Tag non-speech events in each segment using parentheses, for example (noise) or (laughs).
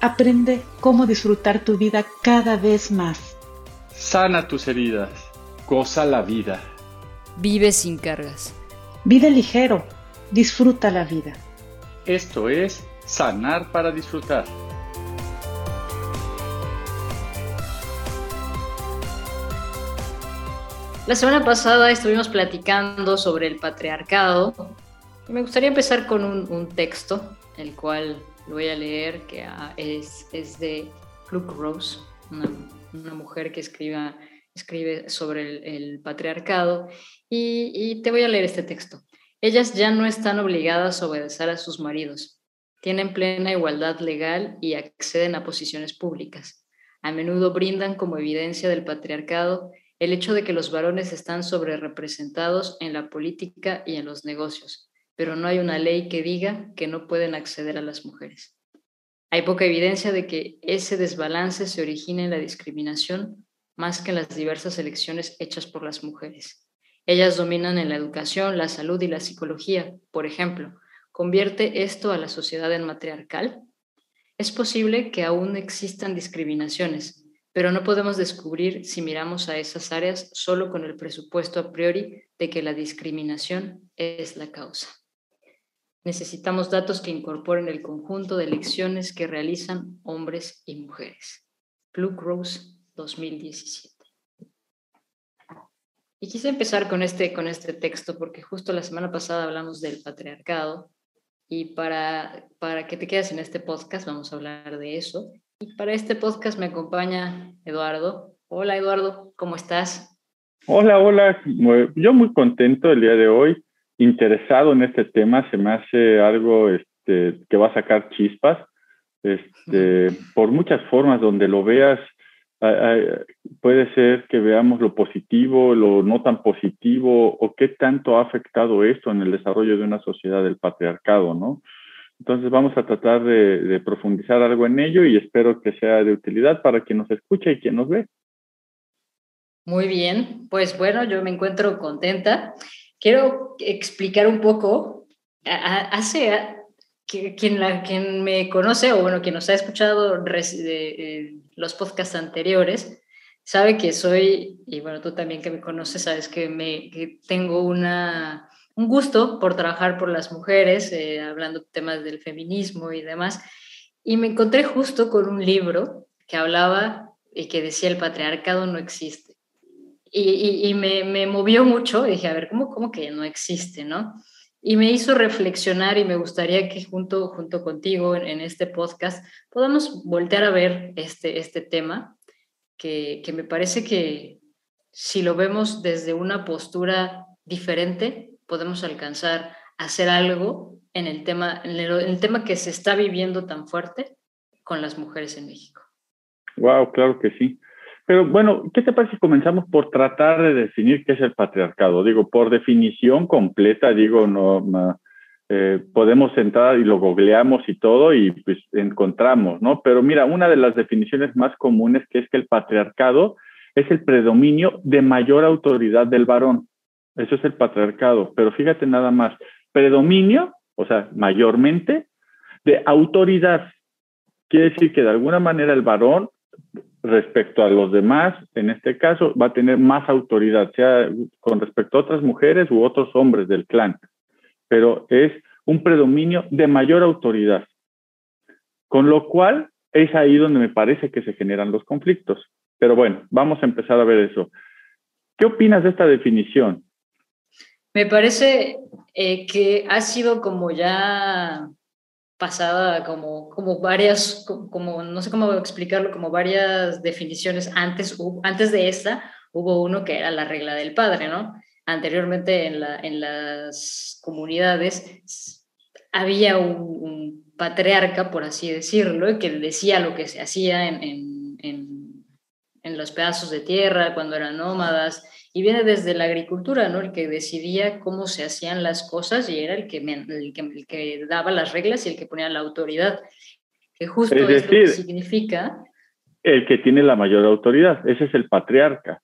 Aprende cómo disfrutar tu vida cada vez más. Sana tus heridas. Goza la vida. Vive sin cargas. Vive ligero. Disfruta la vida. Esto es Sanar para Disfrutar. La semana pasada estuvimos platicando sobre el patriarcado me gustaría empezar con un, texto, el cual lo voy a leer, que ah, es, es de Luke Rose, una, mujer que escribe sobre el, patriarcado, y, y te voy a leer este texto. Ellas ya no están obligadas a obedecer a sus maridos, tienen plena igualdad legal y acceden a posiciones públicas. A menudo brindan como evidencia del patriarcado el hecho de que los varones están sobre representados en la política y en los negocios, pero no hay una ley que diga que no pueden acceder a las mujeres. Hay poca evidencia de que ese desbalance se origine en la discriminación más que en las diversas elecciones hechas por las mujeres. Ellas dominan en la educación, la salud y la psicología, por ejemplo. ¿Convierte esto a la sociedad en matriarcal? Es posible que aún existan discriminaciones, pero no podemos descubrir si miramos a esas áreas solo con el presupuesto a priori de que la discriminación es la causa. Necesitamos datos que incorporen el conjunto de elecciones que realizan hombres y mujeres. Blue Rose 2017. Y quise empezar con este, con este texto porque justo la semana pasada hablamos del patriarcado y para, para que te quedes en este podcast vamos a hablar de eso. Y para este podcast me acompaña Eduardo. Hola Eduardo, ¿cómo estás? Hola, hola. Yo muy contento el día de hoy interesado en este tema, se me hace algo este, que va a sacar chispas, este, por muchas formas donde lo veas, puede ser que veamos lo positivo, lo no tan positivo, o qué tanto ha afectado esto en el desarrollo de una sociedad del patriarcado, ¿no? Entonces vamos a tratar de, de profundizar algo en ello y espero que sea de utilidad para quien nos escucha y quien nos ve. Muy bien, pues bueno, yo me encuentro contenta quiero explicar un poco, hace quien, la, quien me conoce o bueno, quien nos ha escuchado de, los podcasts anteriores, sabe que soy, y bueno, tú también que me conoces, sabes que, me, tengo una, un gusto por trabajar por las mujeres, eh, hablando temas del feminismo y demás. Y me encontré justo con un libro que hablaba y que decía el patriarcado no existe y, me, me, movió mucho. Dije, a ver, ¿cómo, ¿cómo que no existe, no? Y me hizo reflexionar y me gustaría que junto, junto contigo en, este podcast podamos voltear a ver este, este tema, que, que me parece que si lo vemos desde una postura diferente, podemos alcanzar a hacer algo en el tema, en el, en el tema que se está viviendo tan fuerte con las mujeres en México. Wow, claro que sí. Pero bueno, ¿qué te parece si comenzamos por tratar de definir qué es el patriarcado? Digo, por definición completa, digo, no, eh, podemos entrar y lo googleamos y todo y pues encontramos, ¿no? Pero mira, una de las definiciones más comunes que es que el patriarcado es el predominio de mayor autoridad del varón. Eso es el patriarcado. Pero fíjate nada más, predominio, o sea, mayormente, de autoridad. Quiere decir que de alguna manera el varón respecto a los demás, en este caso, va a tener más autoridad, sea con respecto a otras mujeres u otros hombres del clan, pero es un predominio de mayor autoridad. Con lo cual, es ahí donde me parece que se generan los conflictos. Pero bueno, vamos a empezar a ver eso. ¿Qué opinas de esta definición? Me parece eh, que ha sido como ya pasada, como, como varias, como, no sé cómo explicarlo, como varias definiciones. Antes, antes de esta hubo uno que era la regla del padre, ¿no? Anteriormente en, la, en las comunidades había un, patriarca, por así decirlo, que decía lo que se hacía en, en, en, en los pedazos de tierra cuando eran nómadas y viene desde la agricultura, ¿no? El que decidía cómo se hacían las cosas y era el que, el que, el que daba las reglas y el que ponía la autoridad. Que justo es decir, significa... El que tiene la mayor autoridad, ese es el patriarca.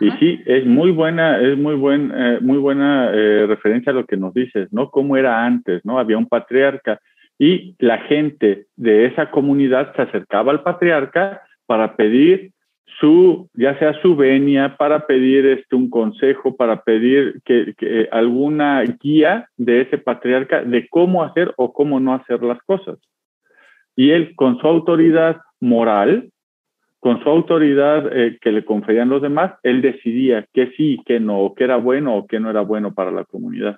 Y sí, es muy buena, es muy, buen, eh, muy buena eh, referencia a lo que nos dices, ¿no? Cómo era antes, ¿no? Había un patriarca y la gente de esa comunidad se acercaba al patriarca para pedir su, ya sea su venia, para pedir este, un consejo, para pedir que, que, alguna guía de ese patriarca de cómo hacer o cómo no hacer las cosas. Y él, con su autoridad moral, con su autoridad eh, que le conferían los demás, él decidía que sí, que no, que era bueno o que no era bueno para la comunidad.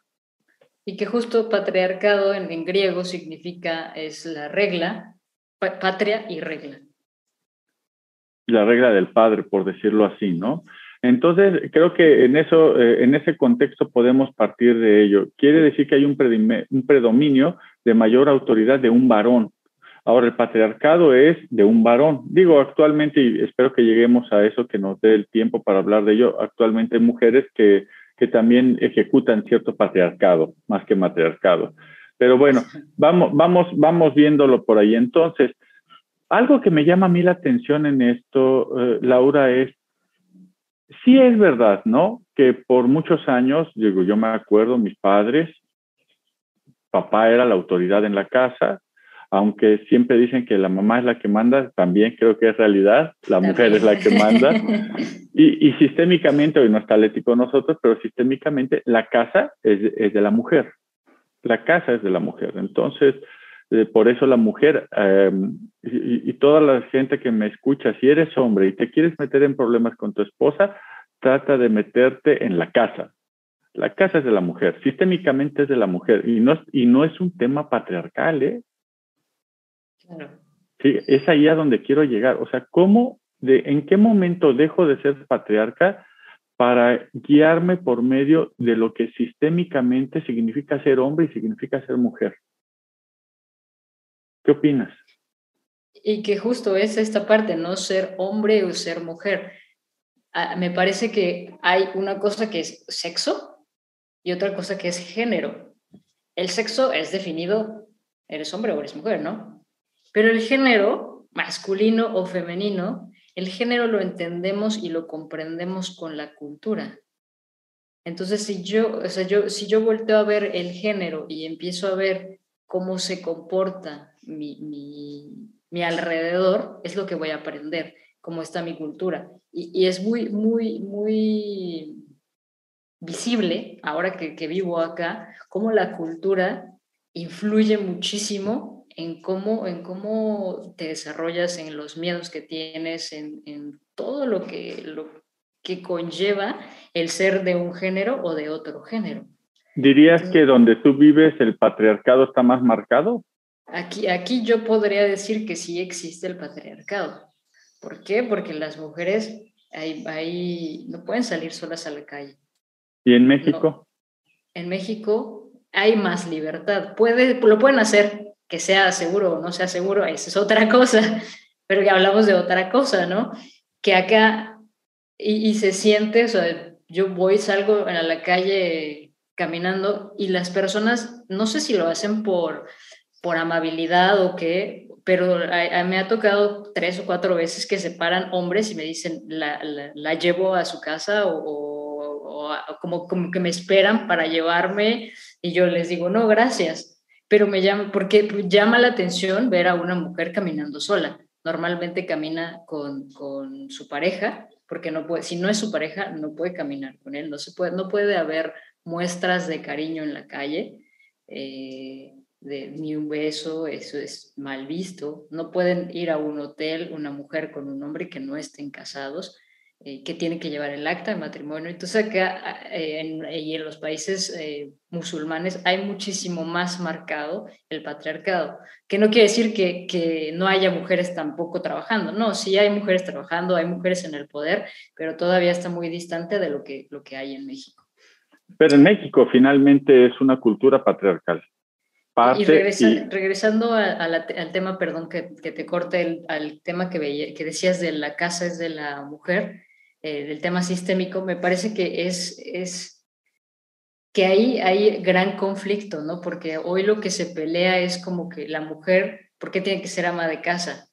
Y que justo patriarcado en, en griego significa es la regla, patria y regla la regla del padre, por decirlo así, ¿no? Entonces, creo que en, eso, eh, en ese contexto podemos partir de ello. Quiere decir que hay un, un predominio de mayor autoridad de un varón. Ahora, el patriarcado es de un varón. Digo, actualmente, y espero que lleguemos a eso, que nos dé el tiempo para hablar de ello, actualmente hay mujeres que, que también ejecutan cierto patriarcado, más que matriarcado. Pero bueno, vamos, vamos, vamos viéndolo por ahí. Entonces, algo que me llama a mí la atención en esto, eh, Laura, es, sí es verdad, ¿no? Que por muchos años, digo, yo me acuerdo, mis padres, papá era la autoridad en la casa, aunque siempre dicen que la mamá es la que manda, también creo que es realidad, la mujer es la que manda. (laughs) Y, y sistémicamente, hoy no está ético nosotros, pero sistémicamente la casa es, es de la mujer. La casa es de la mujer. Entonces, eh, por eso la mujer em, y, toda la gente que me escucha, si eres hombre y te quieres meter en problemas con tu esposa, trata de meterte en la casa. La casa es de la mujer, sistémicamente es de la mujer y no es, y no es un tema patriarcal, ¿eh? Sí, es ahí a donde quiero llegar. O sea, ¿cómo, de, en qué momento dejo de ser patriarca para guiarme por medio de lo que sistémicamente significa ser hombre y significa ser mujer? ¿Qué opinas? Y que justo es esta parte, no ser hombre o ser mujer. Ah, me parece que hay una cosa que es sexo y otra cosa que es género. El sexo es definido, eres hombre o eres mujer, ¿no? Pero el género, masculino o femenino, el género lo entendemos y lo comprendemos con la cultura. Entonces, si yo, o sea, yo, si yo volteo a ver el género y empiezo a ver cómo se comporta mi, mi, alrededor, es lo que voy a aprender, cómo está mi cultura. Y, es muy, muy, muy visible, ahora que, que, vivo acá, cómo la cultura influye muchísimo en cómo, en cómo te desarrollas, en los miedos que tienes, en, en todo lo que, lo que conlleva el ser de un género o de otro género. ¿Dirías que donde tú vives el patriarcado está más marcado? Aquí, aquí yo podría decir que sí existe el patriarcado. ¿Por qué? Porque las mujeres ahí, no pueden salir solas a la calle. ¿Y en México? En México hay más libertad. Puede, lo pueden hacer, que sea seguro o no sea seguro, esa es otra cosa, pero que hablamos de otra cosa, ¿no? Que acá, y, y se siente, o sea, yo voy, salgo a la calle caminando y las personas, no sé si lo hacen por, por amabilidad o qué, pero me ha tocado tres o cuatro veces que se paran hombres y me dicen, la, la, llevo a su casa o, como, como que me esperan para llevarme y yo les digo, no, gracias. Pero me llama, porque llama la atención ver a una mujer caminando sola. Normalmente camina con, con su pareja, porque no puede, si no es su pareja, no puede caminar con él, no, se puede, no puede haber muestras de cariño en la calle. Eh, de ni un beso, eso es mal visto. No pueden ir a un hotel una mujer con un hombre que no estén casados, eh, que tiene que llevar el acta de matrimonio. Entonces acá eh, en, y en los países eh, musulmanes hay muchísimo más marcado el patriarcado, que no quiere decir que, no haya mujeres tampoco trabajando, no, sí hay mujeres trabajando, hay mujeres en el poder, pero todavía está muy distante de lo que hay en México. Pero en México finalmente es una cultura patriarcal y, regresando al tema, perdón, que, te corte al tema que, que decías de la casa es de la mujer, eh, del tema sistémico, me parece que es, es que ahí hay gran conflicto, ¿no? Porque hoy lo que se pelea es como que la mujer, ¿por qué tiene que ser ama de casa?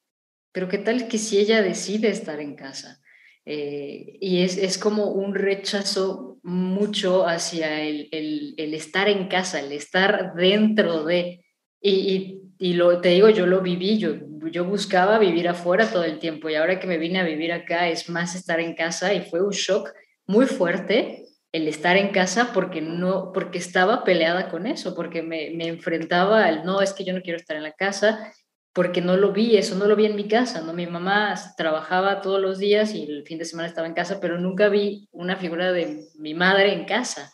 Pero qué tal que si ella decide estar en casa? Eh, y es, es, como un rechazo mucho hacia el, el, estar en casa, el estar dentro de... Y, y, lo, te digo, yo lo viví, yo, yo buscaba vivir afuera todo el tiempo y ahora que me vine a vivir acá es más estar en casa y fue un shock muy fuerte el estar en casa porque no porque estaba peleada con eso porque me, me enfrentaba al no es que yo no quiero estar en la casa porque no lo vi, eso no lo vi en mi casa, ¿no? Mi mamá trabajaba todos los días y el fin de semana estaba en casa, pero nunca vi una figura de mi madre en casa.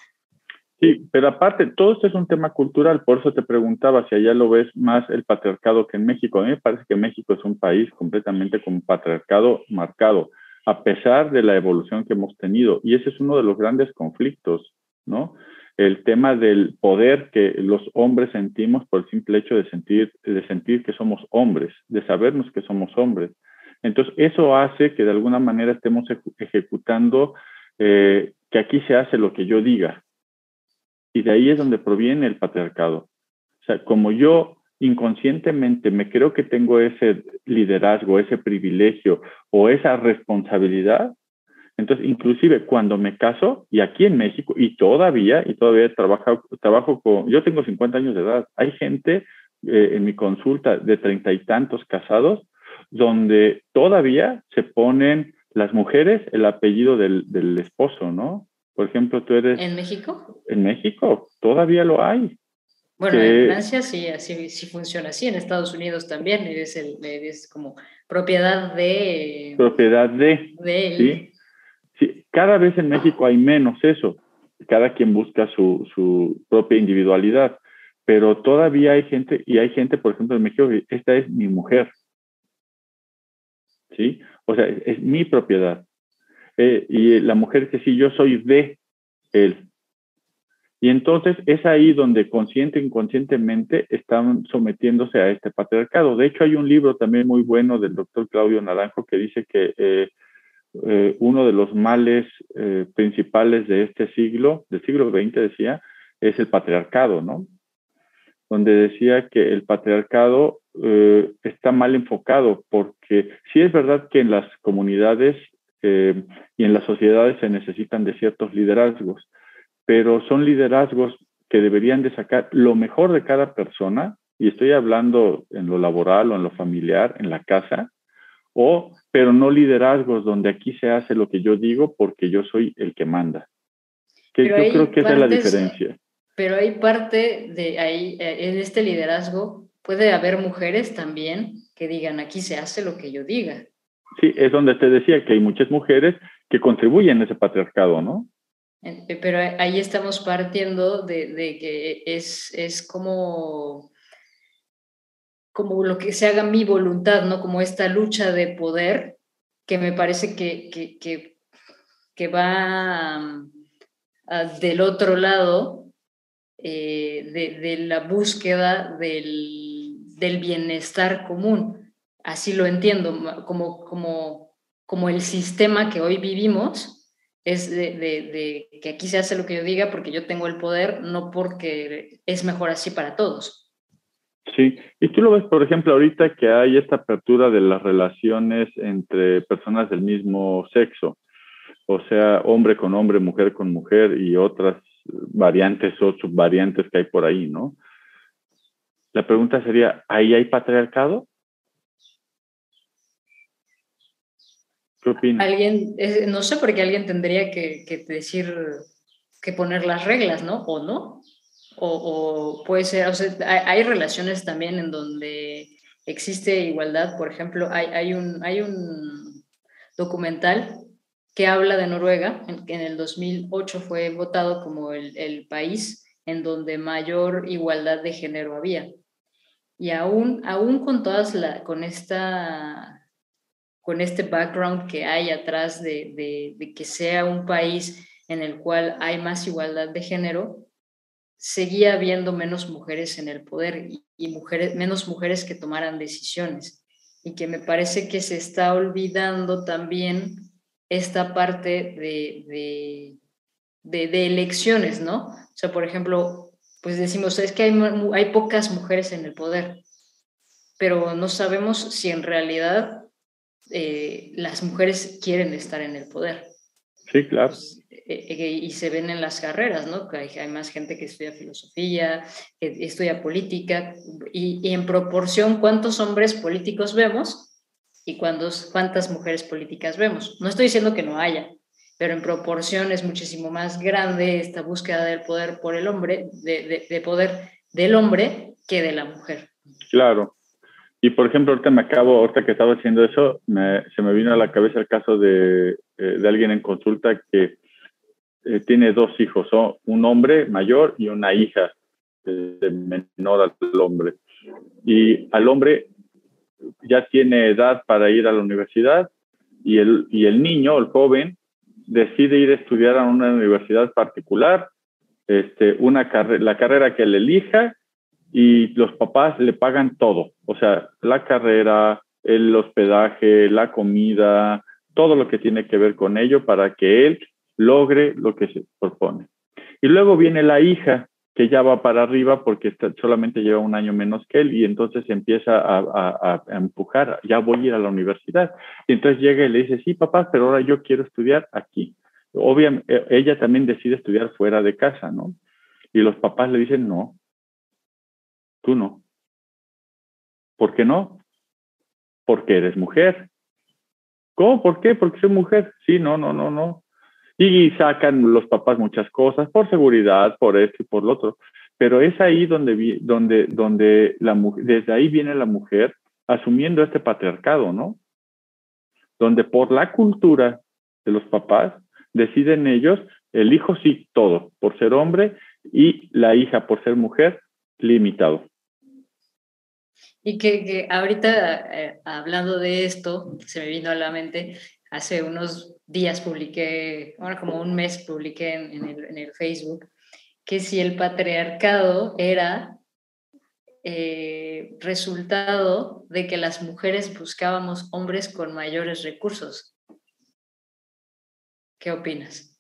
Sí, pero aparte, todo esto es un tema cultural, por eso te preguntaba si allá lo ves más el patriarcado que en México. A mí me parece que México es un país completamente con patriarcado marcado, a pesar de la evolución que hemos tenido, y ese es uno de los grandes conflictos, ¿no? El tema del poder que los hombres sentimos por el simple hecho de sentir, de sentir que somos hombres, de sabernos que somos hombres. Entonces, eso hace que de alguna manera estemos ejecutando eh, que aquí se hace lo que yo diga. Y de ahí es donde proviene el patriarcado. O sea, como yo inconscientemente me creo que tengo ese liderazgo, ese privilegio o esa responsabilidad, entonces, inclusive cuando me caso, y aquí en México, y todavía, y todavía trabajo, trabajo con, yo tengo 50 años de edad, hay gente eh, en mi consulta de treinta y tantos casados, donde todavía se ponen las mujeres el apellido del, del esposo, ¿no? Por ejemplo, tú eres... ¿En México? En México, todavía lo hay. Bueno, en Francia sí, así, sí funciona así, en Estados Unidos también, es, el, como propiedad de... Propiedad de... de ¿sí? Cada vez en México hay menos eso. Cada quien busca su, propia individualidad. Pero todavía hay gente, y hay gente, por ejemplo, en México, esta es mi mujer. ¿Sí? O sea, es, mi propiedad. Eh, y la mujer que sí, yo soy de él. Y entonces es ahí donde consciente e inconscientemente están sometiéndose a este patriarcado. De hecho, hay un libro también muy bueno del doctor Claudio Naranjo que dice que eh, eh, uno de los males eh, principales de este siglo, del siglo XX decía, es el patriarcado, ¿no? Donde decía que el patriarcado eh, está mal enfocado porque sí es verdad que en las comunidades y en las sociedades se necesitan de ciertos liderazgos, pero son liderazgos que deberían de sacar lo mejor de cada persona, y estoy hablando en lo laboral o en lo familiar, en la casa, o pero no liderazgos donde aquí se hace lo que yo digo porque yo soy el que manda. Que yo creo que esa es la diferencia. Pero hay parte de ahí, eh, en este liderazgo, puede haber mujeres también que digan, aquí se hace lo que yo diga. Sí, es donde te decía que hay muchas mujeres que contribuyen a ese patriarcado, ¿no? Pero ahí estamos partiendo de, de que es, es como como lo que se haga mi voluntad, ¿no? Como esta lucha de poder que me parece que, que, va del otro lado eh, de, la búsqueda del, bienestar común. Así lo entiendo, como, como, como el sistema que hoy vivimos es de, que aquí se hace lo que yo diga porque yo tengo el poder, no porque es mejor así para todos. Sí, y tú lo ves, por ejemplo, ahorita que hay esta apertura de las relaciones entre personas del mismo sexo, o sea, hombre con hombre, mujer con mujer y otras variantes o subvariantes que hay por ahí, ¿no? La pregunta sería, ¿ahí hay patriarcado? ¿Qué opinas? Alguien, no sé, porque alguien tendría que, que decir, que poner las reglas, ¿no? ¿O no? O, puede ser, hay, relaciones también en donde existe igualdad. Por ejemplo, hay, hay, un, hay un documental que habla de Noruega, en, en el 2008 fue votado como el, el país en donde mayor igualdad de género había. Y aún, aún con todas la, con esta con este background que hay atrás de, de, que sea un país en el cual hay más igualdad de género, seguía habiendo menos mujeres en el poder y, y, mujeres, menos mujeres que tomaran decisiones. Y que me parece que se está olvidando también esta parte de, de, elecciones, ¿no? O sea, por ejemplo, pues decimos, es que hay, hay pocas mujeres en el poder, pero no sabemos si en realidad eh, las mujeres quieren estar en el poder. Sí, claro. Pues, y se ven en las carreras, ¿no? Que hay, más gente que estudia filosofía, que estudia política, y, y en proporción, ¿cuántos hombres políticos vemos? y cuántas mujeres políticas vemos. No estoy diciendo que no haya, pero en proporción es muchísimo más grande esta búsqueda del poder por el hombre, de, poder del hombre que de la mujer. Claro. Y por ejemplo, ahorita me acabo, ahorita que estaba haciendo eso, se me vino a la cabeza el caso de, eh, de alguien en consulta que eh, tiene dos hijos, un hombre mayor y una hija de menor al hombre. Y al hombre ya tiene edad para ir a la universidad y el, y el niño, el joven, decide ir a estudiar a una universidad particular, este, una la carrera que él elija y los papás le pagan todo, o sea, la carrera, el hospedaje, la comida, todo lo que tiene que ver con ello para que él logre lo que se propone. Y luego viene la hija que ya va para arriba porque solamente lleva un año menos que él y entonces empieza a, empujar, ya voy a ir a la universidad. Entonces llega y le dice, sí, papá, pero ahora yo quiero estudiar aquí. Obviamente, ella también decide estudiar fuera de casa, ¿no? Y los papás le dicen, no, tú no. ¿Por qué no? Porque eres mujer. ¿Cómo? ¿Por qué? Porque soy mujer. Sí, no, no, no, no. Y sacan los papás muchas cosas por seguridad, por esto y por lo otro. Pero es ahí donde, donde, donde la desde ahí viene la mujer asumiendo este patriarcado, ¿no? Donde por la cultura de los papás deciden ellos, el hijo sí todo, por ser hombre, y la hija por ser mujer, limitado. Y que, ahorita, eh, hablando de esto, se me vino a la mente, hace unos días publiqué, bueno, como un mes publiqué en, el, Facebook, que si el patriarcado era eh, resultado de que las mujeres buscábamos hombres con mayores recursos. ¿Qué opinas?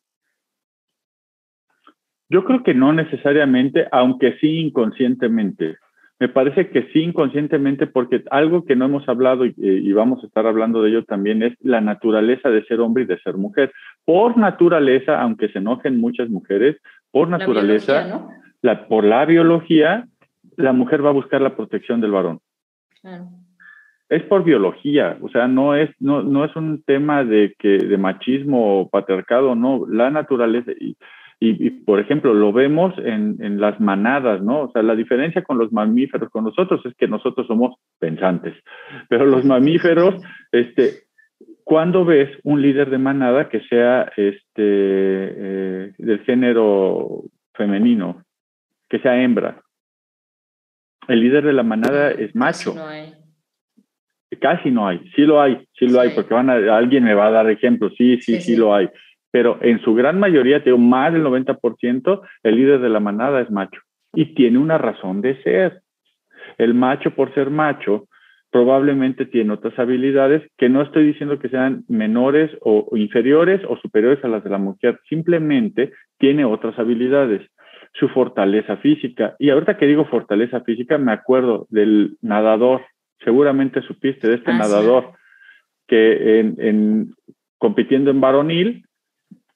Yo creo que no necesariamente, aunque sí inconscientemente. Me parece que sí inconscientemente, porque algo que no hemos hablado y, vamos a estar hablando de ello también es la naturaleza de ser hombre y de ser mujer. Por naturaleza, aunque se enojen muchas mujeres, por naturaleza, la, por la biología, la mujer va a buscar la protección del varón. Es por biología, o sea, no es, no, no es un tema de que de machismo o patriarcado, no, la naturaleza. Y, y, por ejemplo, lo vemos en, en, las manadas, ¿no? O sea, la diferencia con los mamíferos, con nosotros, es que nosotros somos pensantes, pero los mamíferos, este, ¿cuándo ves un líder de manada que sea este, eh, del género femenino, que sea hembra? El líder de la manada es macho. No hay. Casi no hay, sí lo hay, sí lo hay, porque van a, alguien me va a dar ejemplos, sí, sí, sí, lo hay pero en su gran mayoría, tengo más del 90%, el líder de la manada es macho y tiene una razón de ser. El macho, por ser macho, probablemente tiene otras habilidades que no estoy diciendo que sean menores o, inferiores o superiores a las de la mujer, simplemente tiene otras habilidades, su fortaleza física. Y ahorita que digo fortaleza física, me acuerdo del nadador, seguramente supiste de este ah, nadador, que en, compitiendo en varonil,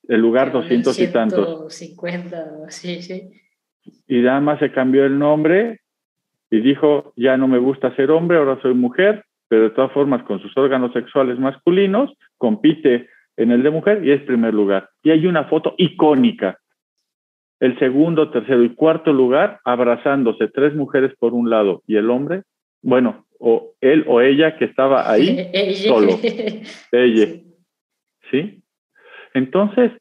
el lugar 200 y tantos. 50, sí, sí. Y nada más se cambió el nombre y dijo, ya no me gusta ser hombre, ahora soy mujer, pero de todas formas con sus órganos sexuales masculinos compite en el de mujer y es primer lugar. Y hay una foto icónica el segundo, tercero y cuarto lugar abrazándose, tres mujeres por un lado y el hombre, bueno, o él o ella que estaba ahí (laughs) solo. (laughs) ella. ¿Sí? Entonces,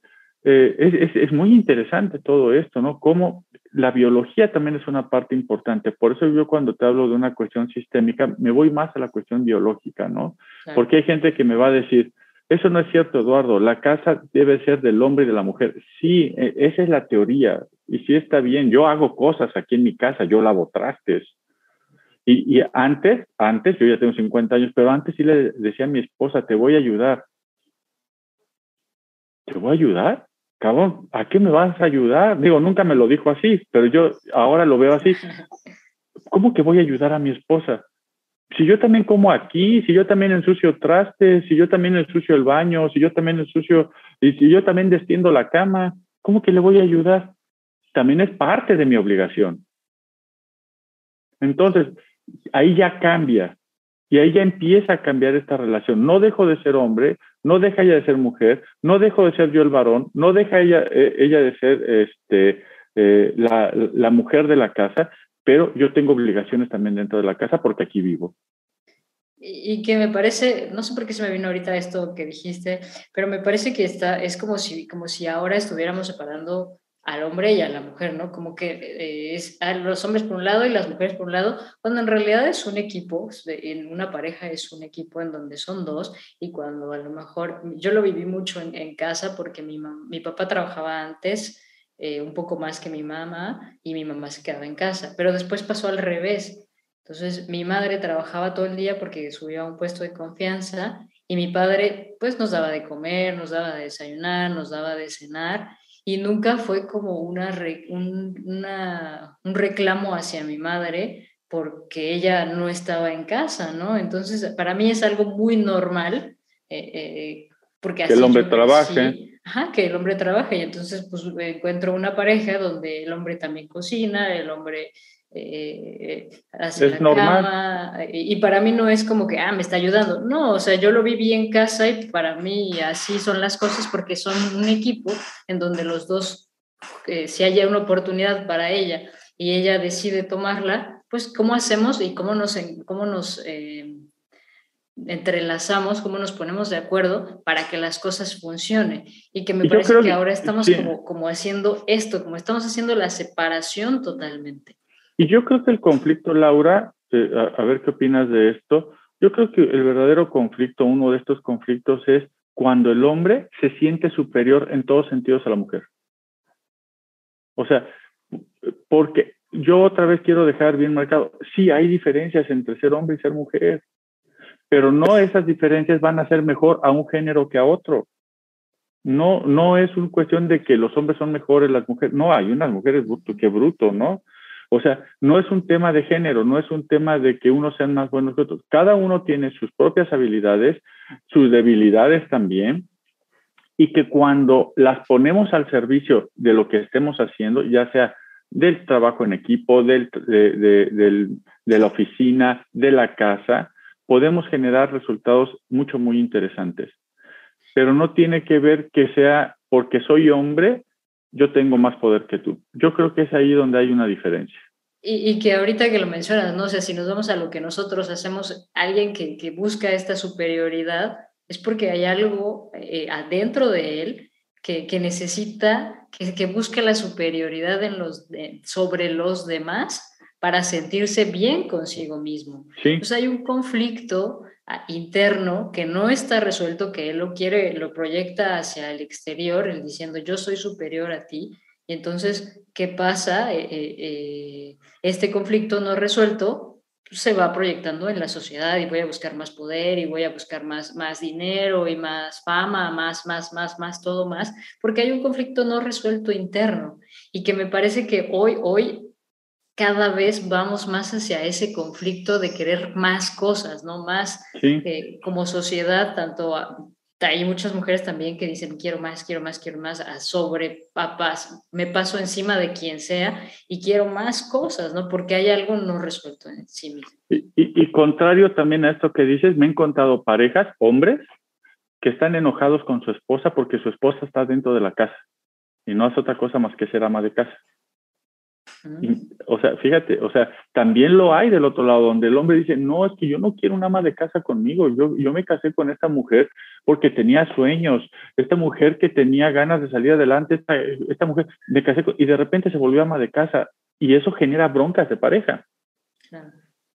eh, es, es, muy interesante todo esto, ¿no? Cómo la biología también es una parte importante. Por eso yo cuando te hablo de una cuestión sistémica, me voy más a la cuestión biológica, ¿no? Porque hay gente que me va a decir, eso no es cierto, Eduardo, la casa debe ser del hombre y de la mujer. Sí, e, esa es la teoría. Y sí está bien, yo hago cosas aquí en mi casa, yo lavo trastes. Y, y antes, antes, yo ya tengo 50 años, pero antes sí le decía a mi esposa, te voy a ayudar. ¿Te voy a ayudar? cabrón, ¿a qué me vas a ayudar? Digo, nunca me lo dijo así, pero yo ahora lo veo así. (laughs) ¿Cómo que voy a ayudar a mi esposa? Si yo también como aquí, si yo también ensucio trastes, si yo también ensucio el baño, si yo también ensucio, y si yo también destiendo la cama, ¿cómo que le voy a ayudar? También es parte de mi obligación. Entonces, ahí ya cambia. Y ahí ya empieza a cambiar esta relación. No dejo de ser hombre, no deja ella de ser mujer, no dejo de ser yo el varón, no deja ella, eh, ella de ser este, eh, la, la mujer de la casa, pero yo tengo obligaciones también dentro de la casa porque aquí vivo. Y que me parece, no sé por qué se me vino ahorita esto que dijiste, pero me parece que está, es como si, como si ahora estuviéramos separando al hombre y a la mujer, ¿no? Como que eh, es a los hombres por un lado y las mujeres por un lado, cuando en realidad es un equipo, en una pareja es un equipo en donde son dos y cuando a lo mejor, yo lo viví mucho en, casa porque mi, mi papá trabajaba antes eh, un poco más que mi mamá y mi mamá se quedaba en casa, pero después pasó al revés. Entonces mi madre trabajaba todo el día porque subía a un puesto de confianza y mi padre pues nos daba de comer, nos daba de desayunar, nos daba de cenar y nunca fue como una, un, un reclamo hacia mi madre porque ella no estaba en casa, ¿no? Entonces, para mí es algo muy normal. Eh, eh, porque que el hombre trabaje. ajá, que el hombre trabaje. Y entonces, pues encuentro una pareja donde el hombre también cocina, el hombre eh, es normal. y para mí no es como que, ah, me está ayudando. No, o sea, yo lo viví en casa y para mí así son las cosas porque son un equipo en donde los dos, eh, si haya una oportunidad para ella y ella decide tomarla, pues cómo hacemos y cómo nos, cómo nos eh, entrelazamos, cómo nos ponemos de acuerdo para que las cosas funcionen. Y que me parece que, ahora estamos como, como haciendo esto, como estamos haciendo la separación totalmente. Y yo creo que el conflicto, Laura, eh, a, ver qué opinas de esto, yo creo que el verdadero conflicto, uno de estos conflictos es cuando el hombre se siente superior en todos sentidos a la mujer. O sea, porque yo otra vez quiero dejar bien marcado, sí hay diferencias entre ser hombre y ser mujer, pero no esas diferencias van a ser mejor a un género que a otro. No, no es una cuestión de que los hombres son mejores, las mujeres, no, hay unas mujeres que bruto, ¿no? O sea, no es un tema de género, no es un tema de que unos sean más buenos que otros. Cada uno tiene sus propias habilidades, sus debilidades también, y que cuando las ponemos al servicio de lo que estemos haciendo, ya sea del trabajo en equipo, del, de, de la oficina, de la casa, podemos generar resultados mucho, muy interesantes. Pero no tiene que ver que sea porque soy hombre yo tengo más poder que tú. Yo creo que es ahí donde hay una diferencia. Y, que ahorita que lo mencionas, ¿no? O sea, si nos vamos a lo que nosotros hacemos, alguien que, que busca esta superioridad es porque hay algo eh, adentro de él que, que necesita, que, que, busca la superioridad en los, sobre los demás para sentirse bien consigo mismo. Sí. Entonces hay un conflicto interno que no está resuelto, que él lo quiere, lo proyecta hacia el exterior, él diciendo yo soy superior a ti. Y entonces, ¿qué pasa? Eh, eh, eh, este conflicto no resuelto se va proyectando en la sociedad y voy a buscar más poder y voy a buscar más, más dinero y más fama, más, más, más, más, todo más, porque hay un conflicto no resuelto interno y que me parece que hoy, hoy cada vez vamos más hacia ese conflicto de querer más cosas, ¿no? Más eh, como sociedad, tanto hay muchas mujeres también que dicen quiero más, quiero más, quiero más, a sobre papás, me paso encima de quien sea y quiero más cosas, ¿no? Porque hay algo no resuelto en sí mismo. Y, y contrario también a esto que dices, me he encontrado parejas, hombres, que están enojados con su esposa porque su esposa está dentro de la casa y no hace otra cosa más que ser ama de casa. O sea, fíjate, o sea, también lo hay del otro lado, donde el hombre dice, no, es que yo no quiero una ama de casa conmigo, yo, yo me casé con esta mujer porque tenía sueños, esta mujer que tenía ganas de salir adelante, esta, esta mujer, me casé con, y de repente se volvió ama de casa, y eso genera broncas de pareja.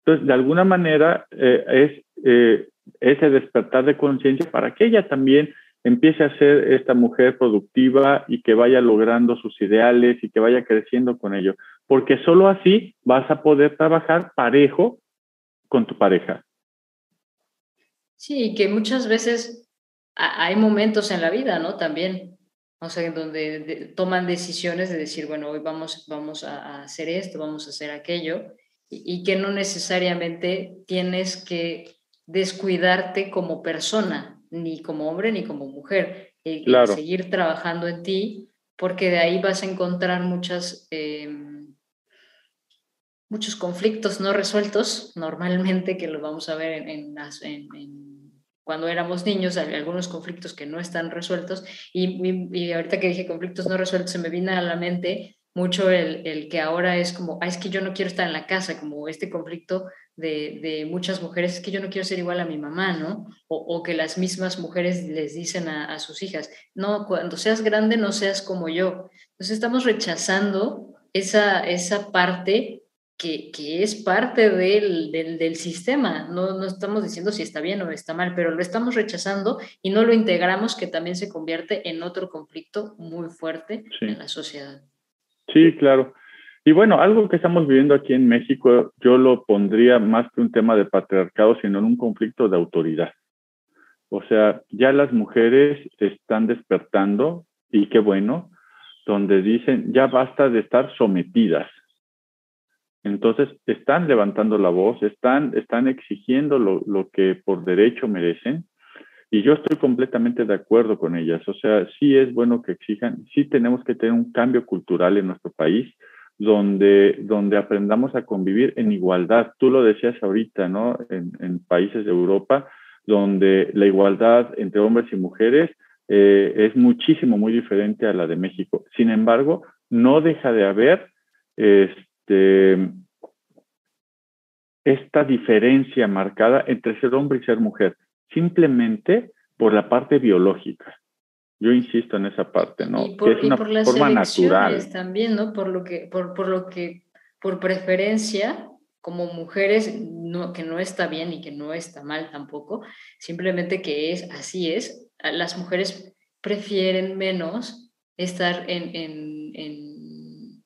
Entonces, de alguna manera, eh, es eh, ese despertar de conciencia para que ella también empiece a ser esta mujer productiva y que vaya logrando sus ideales y que vaya creciendo con ello. Porque solo así vas a poder trabajar parejo con tu pareja. Sí, que muchas veces hay momentos en la vida, ¿no? También, o sea, donde toman decisiones de decir, bueno, hoy vamos, vamos a, hacer esto, vamos a hacer aquello, y que no necesariamente tienes que descuidarte como persona, ni como hombre ni como mujer. y seguir trabajando en ti, porque de ahí vas a encontrar muchas, em, muchos conflictos no resueltos, normalmente que lo vamos a ver en, cuando éramos niños, algunos conflictos que no están resueltos, y, y, ahorita que dije conflictos no resueltos, se me vino a la mente mucho el, el que ahora es como, ah, es que yo no quiero estar en la casa, como este conflicto de, muchas mujeres es que yo no quiero ser igual a mi mamá, ¿no? O, que las mismas mujeres les dicen a, sus hijas, no, cuando seas grande no seas como yo. Entonces estamos rechazando esa, esa parte que, es parte del, del, sistema. No, no, estamos diciendo si está bien o está mal, pero lo estamos rechazando y no lo integramos, que también se convierte en otro conflicto muy fuerte en la sociedad. Sí, claro. Y bueno, algo que estamos viviendo aquí en México, yo lo pondría más que un tema de patriarcado, sino en un conflicto de autoridad. O sea, ya las mujeres están despertando, y qué bueno, donde dicen, ya basta de estar sometidas. Entonces, están levantando la voz, están, están exigiendo lo, lo que por derecho merecen, y yo estoy completamente de acuerdo con ellas. O sea, sí es bueno que exijan, sí tenemos que tener un cambio cultural en nuestro país, donde, donde aprendamos a convivir en igualdad. Tú lo decías ahorita, ¿no? En, en países de Europa, donde la igualdad entre hombres y mujeres eh, es muchísimo, muy diferente a la de México. Sin embargo, no deja de haber este, esta diferencia marcada entre ser hombre y ser mujer, simplemente por la parte biológica. Yo insisto en esa parte, ¿no? Y por, que es una por las forma natural. también, ¿no? Por lo que, por, por lo que, por preferencia, como mujeres, no, que no está bien y que no está mal tampoco, simplemente que es así es. Las mujeres prefieren menos estar en, en, en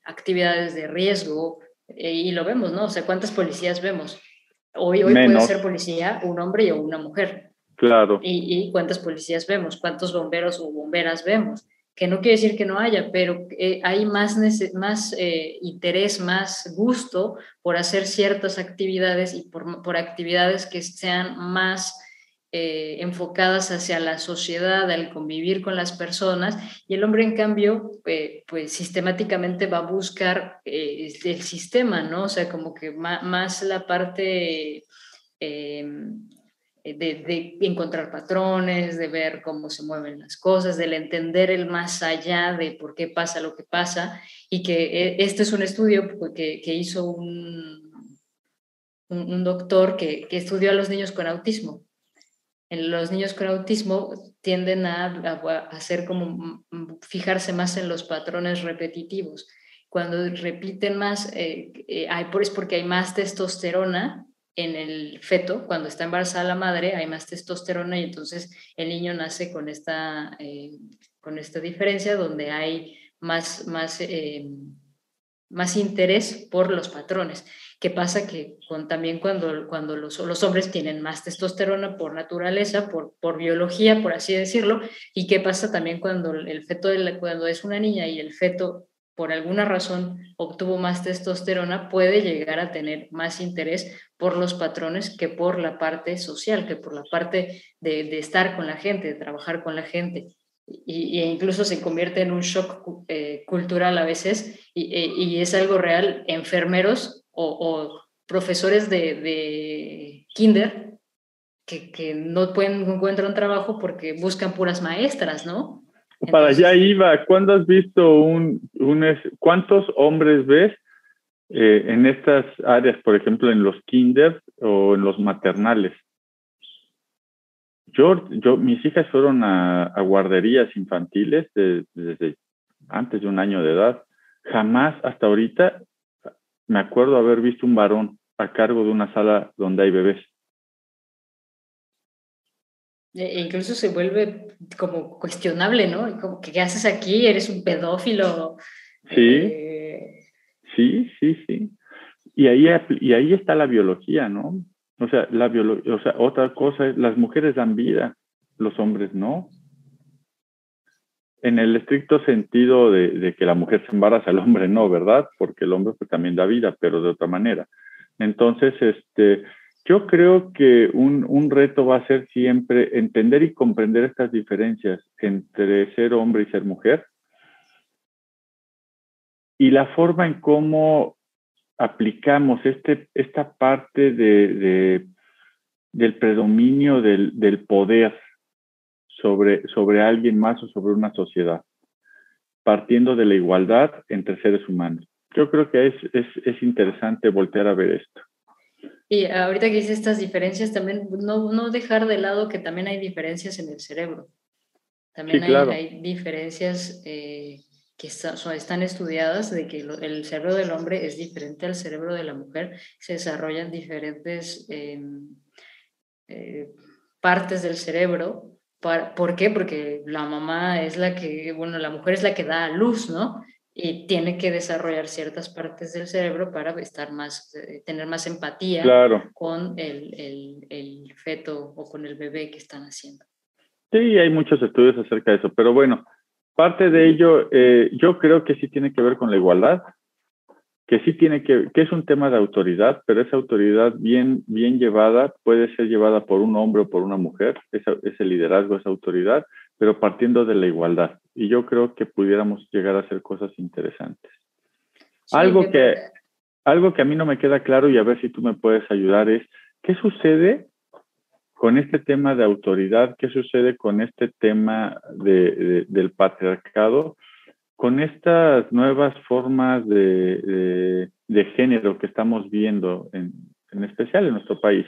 actividades de riesgo eh, y lo vemos, ¿no? O sea, ¿cuántas policías vemos? Hoy, hoy puede ser policía un hombre y una mujer. Claro. Y, cuántas policías vemos, cuántos bomberos o bomberas vemos. Que no quiere decir que no haya, pero eh, hay más, más eh, interés, más gusto por hacer ciertas actividades y por, por actividades que sean más eh, enfocadas hacia la sociedad, al convivir con las personas, y el hombre, en cambio, pues sistemáticamente va a buscar el sistema, ¿no? O sea, como que más, la parte eh, de, encontrar patrones, de ver cómo se mueven las cosas, del entender el más allá de por qué pasa lo que pasa. Y que eh, este es un estudio que, que hizo un, un, doctor que, que, estudió a los niños con autismo. En los niños con autismo tienden a, hacer como fijarse más en los patrones repetitivos. Cuando repiten más, eh, hay, es porque hay más testosterona en el feto, cuando está embarazada la madre, hay más testosterona y entonces el niño nace con esta, eh, con esta diferencia donde hay más, más, eh, más interés por los patrones. ¿Qué pasa? Que con, también cuando, cuando los, los, hombres tienen más testosterona por naturaleza, por, por biología, por así decirlo, y qué pasa también cuando el feto, cuando es una niña y el feto por alguna razón obtuvo más testosterona, puede llegar a tener más interés por los patrones que por la parte social, que por la parte de, estar con la gente, de trabajar con la gente. Y, incluso se convierte en un shock eh, cultural a veces e, y, es algo real. Enfermeros o, profesores de, kinder que, que, no pueden encontrar un trabajo porque buscan puras maestras, ¿no? Para allá iba. ¿Cuándo has visto un, un cuántos hombres ves eh, en estas áreas, por ejemplo, en los kinders o en los maternales? Yo, yo, mis hijas fueron a, guarderías infantiles desde antes de un año de edad. Jamás hasta ahorita me acuerdo haber visto un varón a cargo de una sala donde hay bebés. E incluso se vuelve como cuestionable, ¿no? Como que, ¿qué haces aquí? ¿Eres un pedófilo? Sí, eh, sí, sí, sí. Y ahí, y ahí está la biología, ¿no? O sea, la o sea, otra cosa es, las mujeres dan vida, los hombres no. En el estricto sentido de, que la mujer se embaraza, el hombre no, ¿verdad? Porque el hombre pues, también da vida, pero de otra manera. Entonces, este, yo creo que un, un, reto va a ser siempre entender y comprender estas diferencias entre ser hombre y ser mujer y la forma en cómo aplicamos este, esta parte de, del predominio del, del poder sobre, sobre alguien más o sobre una sociedad, partiendo de la igualdad entre seres humanos. Yo creo que es, es, es interesante voltear a ver esto. Y ahorita que dice estas diferencias, también no, no, dejar de lado que también hay diferencias en el cerebro. También hay, hay, diferencias eh, que están estudiadas de que el cerebro del hombre es diferente al cerebro de la mujer, se desarrollan diferentes em, eh, partes del cerebro. ¿Por qué? Porque la mamá es la que, bueno, la mujer es la que da a luz, ¿no? Y tiene que desarrollar ciertas partes del cerebro para estar más, eh, tener más empatía con el, el, el feto o con el bebé que están haciendo. Sí, hay muchos estudios acerca de eso, pero bueno, Parte de ello, eh, yo creo que sí tiene que ver con la igualdad, que sí tiene que, que es un tema de autoridad, pero esa autoridad bien, bien llevada puede ser llevada por un hombre o por una mujer, esa, ese liderazgo, esa autoridad, pero partiendo de la igualdad. Y yo creo que pudiéramos llegar a hacer cosas interesantes. algo, que, algo que a mí no me queda claro y a ver si tú me puedes ayudar es, ¿qué sucede con este tema de autoridad, ¿qué sucede con este tema de, del patriarcado? Con estas nuevas formas de, de, género que estamos viendo, en, en, especial en nuestro país.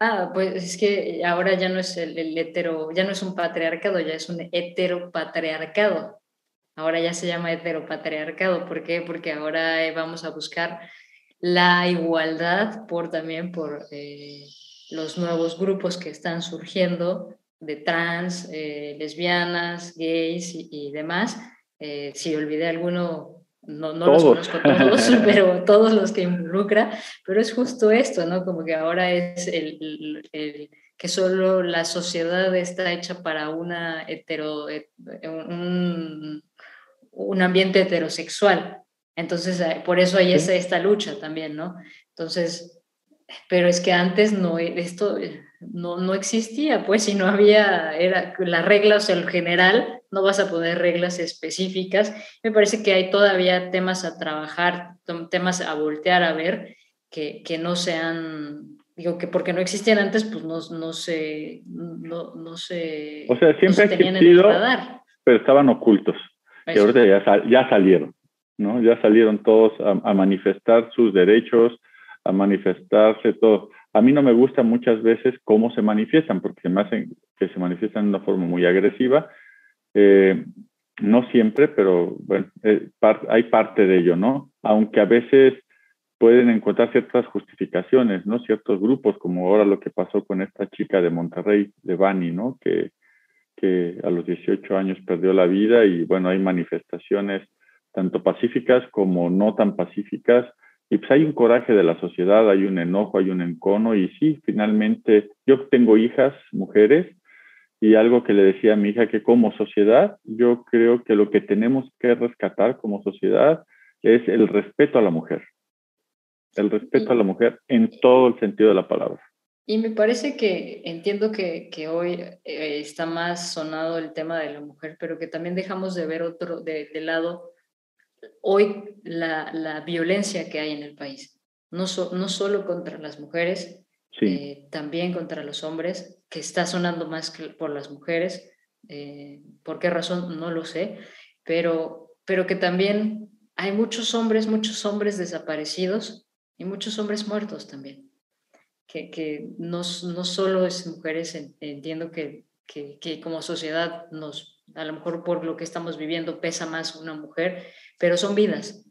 Ah, pues es que ahora ya no es el, hetero, ya no es un patriarcado, ya es un heteropatriarcado. Ahora ya se llama heteropatriarcado. ¿Por qué? Porque ahora vamos a buscar la igualdad por también por eh, los nuevos grupos que están surgiendo de trans, eh, lesbianas, gays y, demás. Eh, si olvidé alguno, no, no los conozco todos, (laughs) pero todos los que involucra, pero es justo esto, ¿no? Como que ahora es el, que solo la sociedad está hecha para una hetero, eh, un, un ambiente heterosexual. Entonces, por eso hay esa, esta lucha también, ¿no? Entonces, pero es que antes no, esto no, no existía, pues si no había, era la regla, o sea, el general, no vas a poner reglas específicas. Me parece que hay todavía temas a trabajar, temas a voltear a ver, que, que no sean, digo que porque no existían antes, pues no, no se, no, no se, o sea, siempre tenían en el radar. pero estaban ocultos, y ahorita ya, ya, salieron, ¿no? Ya salieron todos a manifestar sus derechos, a manifestarse, todo. A mí no me gusta muchas veces cómo se manifiestan, porque se hacen que se manifiestan de una forma muy agresiva. Eh, no siempre, pero bueno, eh, hay parte de ello, ¿no? Aunque a veces pueden encontrar ciertas justificaciones, ¿no? Ciertos grupos, como ahora lo que pasó con esta chica de Monterrey, de Bani, ¿no? Que, que a los 18 años perdió la vida y bueno, hay manifestaciones tanto pacíficas como no tan pacíficas y pues hay un coraje de la sociedad, hay un enojo, hay un encono y sí, finalmente yo tengo hijas, mujeres, y algo que le decía a mi hija que como sociedad, yo creo que lo que tenemos que rescatar como sociedad es el respeto a la mujer, el respeto a la mujer en todo el sentido de la palabra. Y me parece que entiendo que, que hoy eh, está más sonado el tema de la mujer, pero que también dejamos de ver otro, de, de lado hoy la, la, violencia que hay en el país, no, no solo contra las mujeres, eh, también contra los hombres, que está sonando más que por las mujeres, eh, ¿por qué razón? No lo sé, pero, pero que también hay muchos hombres, muchos hombres desaparecidos y muchos hombres muertos también. Que, que no, no, solo es mujeres, entiendo que, que, que, como sociedad nos, a lo mejor por lo que estamos viviendo pesa más una mujer, pero son vidas,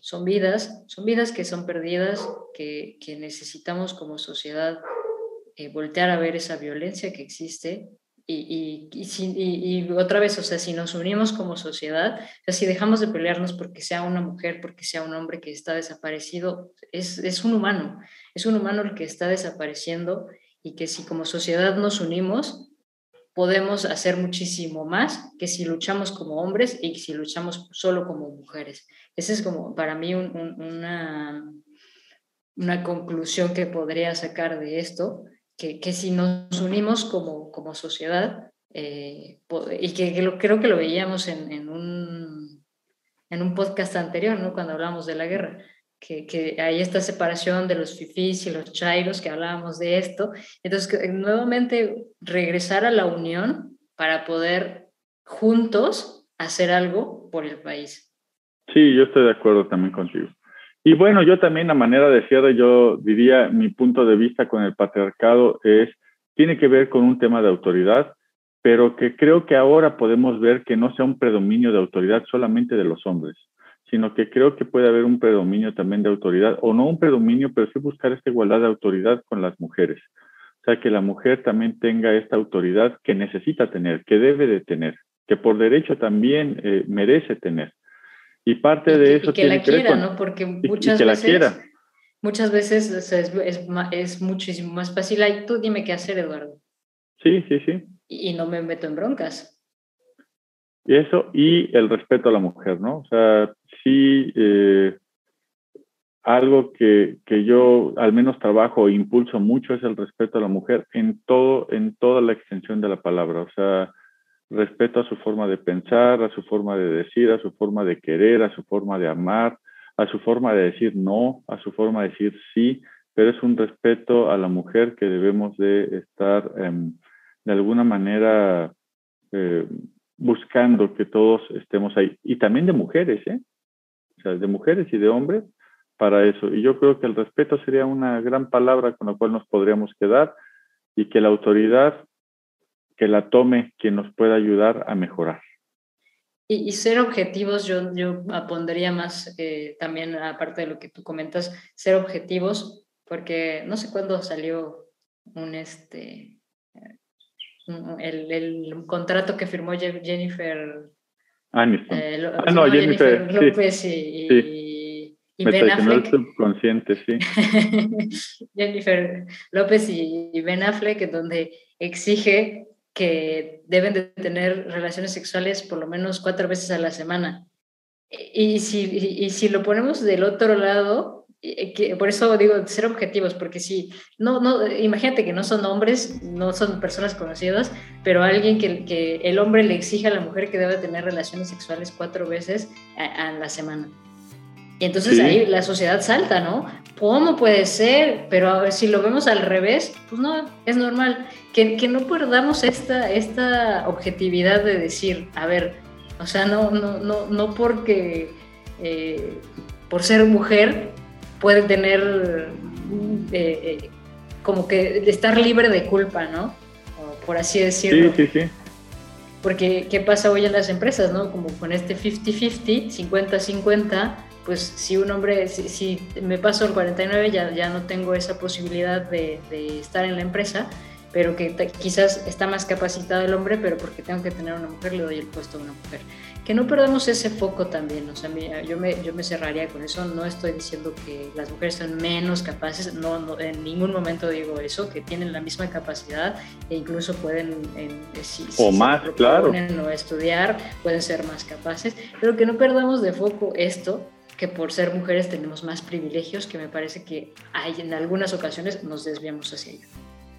son vidas, son vidas que son perdidas, que, que necesitamos como sociedad eh, voltear a ver esa violencia que existe y, y, otra vez, o sea, si nos unimos como sociedad, o sea, si dejamos de pelearnos porque sea una mujer, porque sea un hombre que está desaparecido, es, es un humano, es un humano el que está desapareciendo y que si como sociedad nos unimos, podemos hacer muchísimo más que si luchamos como hombres y si luchamos solo como mujeres. Esa es como para mí una, una conclusión que podría sacar de esto, que, si nos unimos como, como sociedad, eh, y que, creo que lo veíamos en, en, un, en un podcast anterior, ¿no? cuando hablábamos de la guerra, que, que, hay esta separación de los fifís y los chairos, que hablábamos de esto. Entonces, nuevamente regresar a la unión para poder juntos hacer algo por el país. Sí, yo estoy de acuerdo también contigo. Y bueno, yo también a manera de cierre, yo diría mi punto de vista con el patriarcado es, tiene que ver con un tema de autoridad, pero que creo que ahora podemos ver que no sea un predominio de autoridad solamente de los hombres, sino que creo que puede haber un predominio también de autoridad, o no un predominio, pero sí buscar esta igualdad de autoridad con las mujeres. O sea, que la mujer también tenga esta autoridad que necesita tener, que debe de tener, que por derecho también eh, merece tener. Y parte de eso y que la quiera, ¿no? Porque muchas veces, muchas veces es, es, es, muchísimo más fácil. Ay, tú dime qué hacer, Eduardo. Sí, sí, sí. Y, no me meto en broncas. Y eso, y el respeto a la mujer, ¿no? O sea, sí, eh, algo que, que, yo al menos trabajo e impulso mucho es el respeto a la mujer en todo, en toda la extensión de la palabra. O sea, respeto a su forma de pensar, a su forma de decir, a su forma de querer, a su forma de amar, a su forma de decir no, a su forma de decir sí, pero es un respeto a la mujer que debemos de estar em, de alguna manera eh, buscando que todos estemos ahí. Y también de mujeres, ¿eh? Sea, de mujeres y de hombres para eso. Y yo creo que el respeto sería una gran palabra con la cual nos podríamos quedar y que la autoridad que la tome quien nos pueda ayudar a mejorar. Y, ser objetivos, yo, yo pondría más eh, también, aparte de lo que tú comentas, ser objetivos, porque no sé cuándo salió un este el, el contrato que firmó Jennifer Aniston. Eh, ah, no, (laughs) Jennifer, López y, y, y Ben Affleck. subconsciente, sí. Jennifer López y Ben Affleck, donde exige que deben de tener relaciones sexuales por lo menos cuatro veces a la semana. Y si, y, si lo ponemos del otro lado, por eso digo ser objetivos, porque si, no, no, imagínate que no son hombres, no son personas conocidas, pero alguien que, que el hombre le exige a la mujer que debe tener relaciones sexuales cuatro veces a, a la semana. Y entonces ahí la sociedad salta, ¿no? ¿Cómo puede ser? Pero a ver, si lo vemos al revés, pues no, es normal. Que, que no perdamos esta, esta objetividad de decir, a ver, o sea, no, no, no, no porque eh, por ser mujer puede tener eh, eh, como que estar libre de culpa, ¿no? por así decirlo. Sí, sí, sí. Porque, ¿qué pasa hoy en las empresas, no? Como con este 50-50, 50-50 pues si un hombre, si, me paso el 49 ya, ya no tengo esa posibilidad de, estar en la empresa, pero que quizás está más capacitado el hombre, pero porque tengo que tener una mujer le doy el puesto a una mujer. Que no perdamos ese foco también, o sea, yo me, yo me cerraría con eso, no estoy diciendo que las mujeres son menos capaces, no, en ningún momento digo eso, que tienen la misma capacidad e incluso pueden, en, si, o más, claro. o estudiar, pueden ser más capaces, pero que no perdamos de foco esto, que por ser mujeres tenemos más privilegios que me parece que hay en algunas ocasiones nos desviamos hacia ello.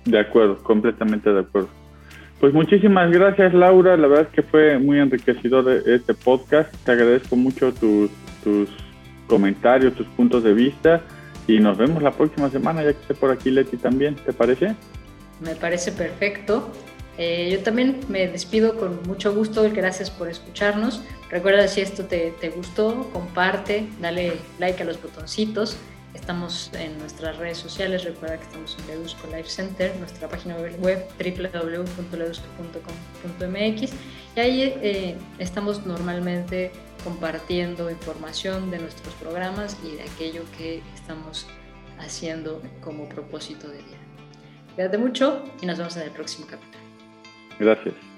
De acuerdo, completamente de acuerdo. Pues muchísimas gracias Laura, la verdad es que fue muy enriquecedor este podcast, te agradezco mucho tus, tus comentarios, tus puntos de vista y nos vemos la próxima semana ya que esté por aquí Leti también, ¿te parece? Me parece perfecto. Eh, yo también me despido con mucho gusto, gracias por escucharnos. Recuerda si esto te, te gustó, comparte, dale like a los botoncitos. Estamos en nuestras redes sociales, recuerda que estamos en Ledusco Life Center, nuestra página web www.ledusco.com.mx y ahí eh, estamos normalmente compartiendo información de nuestros programas y de aquello que estamos haciendo como propósito de vida. Cuídate mucho y nos vemos en el próximo capítulo. Gracias.